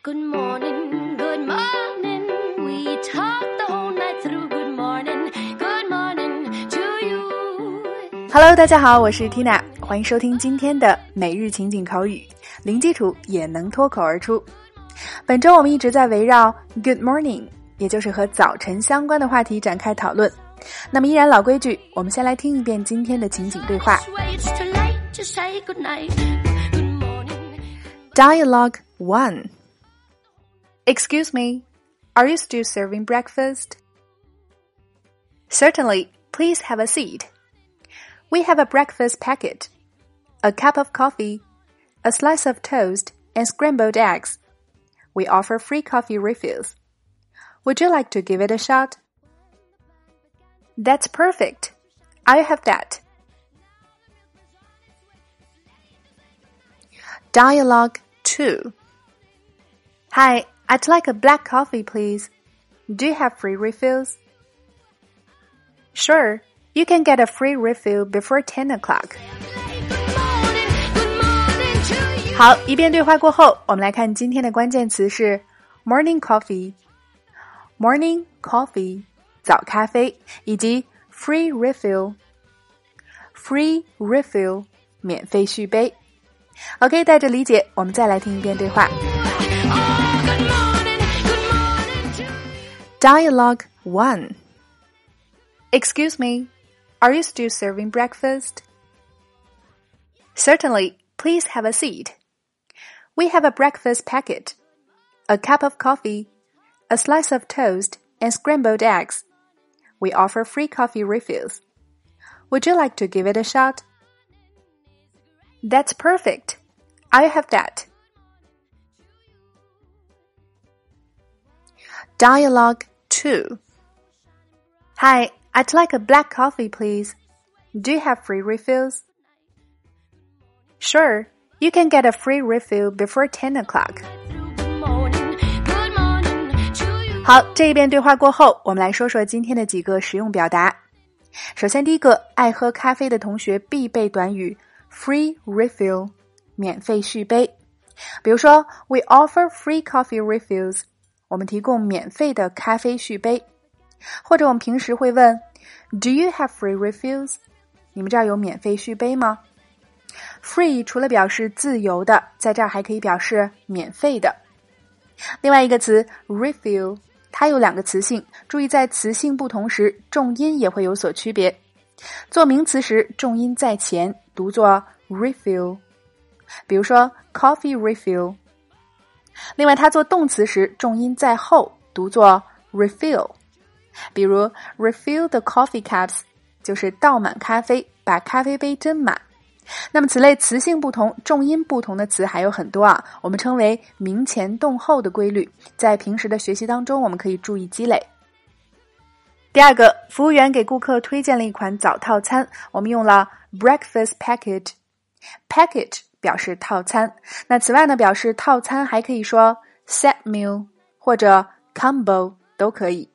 Good morning, good morning. We talk the whole night through. Good morning, good morning to you. Hello，大家好，我是 Tina，欢迎收听今天的每日情景口语，零基础也能脱口而出。本周我们一直在围绕 Good morning，也就是和早晨相关的话题展开讨论。那么依然老规矩，我们先来听一遍今天的情景对话。Dialogue 1 Excuse me, are you still serving breakfast? Certainly, please have a seat. We have a breakfast packet, a cup of coffee, a slice of toast, and scrambled eggs. We offer free coffee refills. Would you like to give it a shot? That's perfect. I'll have that. Dialogue 2 Hi, I'd like a black coffee, please. Do you have free refills? Sure, you can get a free refill before 10 o'clock. Good morning, good morning to you. 好，一遍对话过后，我们来看今天的关键词是 morning coffee、morning coffee 早咖啡以及 free refill、free refill 免费续杯。OK，带着理解，我们再来听一遍对话。 Dialogue 1 Excuse me, are you still serving breakfast? Certainly, please have a seat. We have a breakfast packet, a cup of coffee, a slice of toast, and scrambled eggs. We offer free coffee refills. Would you like to give it a shot? That's perfect. I'll have that. Dialogue 2 Hi, I'd like a black coffee, please. Do you have free refills? Sure, you can get a free refill before 10 o'clock. Good morning, good morning to you. 好，这一遍对话过后，我们来说说今天的几个实用表达。首先，第一个，爱喝咖啡的同学必备短语 free refill，免费续杯。比如说，We offer free coffee refills， 我们提供免费的咖啡续杯。或者我们平时会问，Do you have free refills？你们这儿有免费续杯吗？Free 除了表示自由的，在这儿还可以表示免费的。另外一个词 refill，它有两个词性，注意在词性不同时，重音也会有所区别。做名词时，重音在前，读作 refill，比如说 coffee refill。另外，它做动词时，重音在后，读作 refill。比如 refill the coffee cups，就是倒满咖啡，把咖啡杯斟满。那么此类词性不同、重音不同的词还有很多啊，我们称为名前动后的规律，在平时的学习当中，我们可以注意积累。第二个，服务员给顾客推荐了一款早套餐，我们用了 breakfast packet。packet 表示套餐，那此外呢，表示套餐还可以说 set meal 或者 combo 都可以。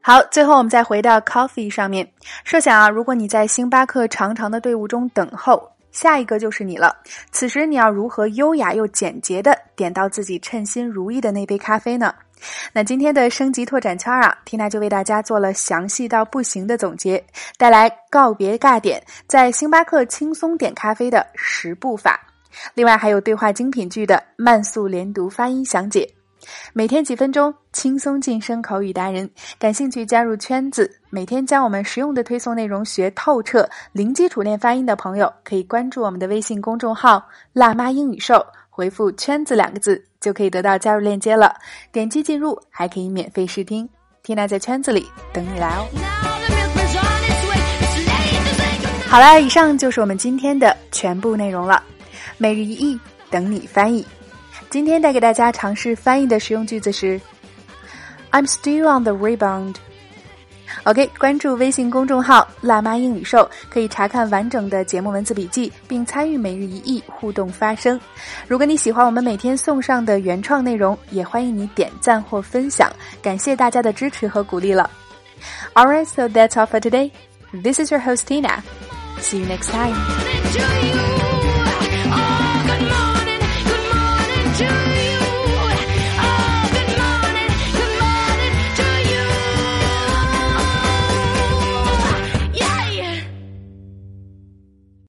好，最后我们再回到 coffee 上面。设想啊，如果你在星巴克长长的队伍中等候，下一个就是你了。此时你要如何优雅又简洁的点到自己称心如意的那杯咖啡呢？那今天的升级拓展圈啊缇娜就为大家做了详细到不行的总结，带来告别尬点，在星巴克轻松点咖啡的十步法。另外还有对话精品剧的慢速连读发音详解。每天几分钟，轻松晋升口语达人。感兴趣加入圈子，每天将我们实用的推送内容学透彻，零基础练发音的朋友，可以关注我们的微信公众号“辣妈英语秀”，回复“圈子”两个字，就可以得到加入链接了。点击进入，还可以免费试听。缇娜在圈子里等你来哦。好啦，以上就是我们今天的全部内容了。每日一译，等你翻译。今天带给大家尝试翻译的实用句子是：I'm still on the rebound。OK，关注微信公众号“辣妈英语秀”，可以查看完整的节目文字笔记，并参与每日一译互动发声。如果你喜欢我们每天送上的原创内容，也欢迎你点赞或分享，感谢大家的支持和鼓励了。Alright, so that's all for today. This is your host Tina. See you next time.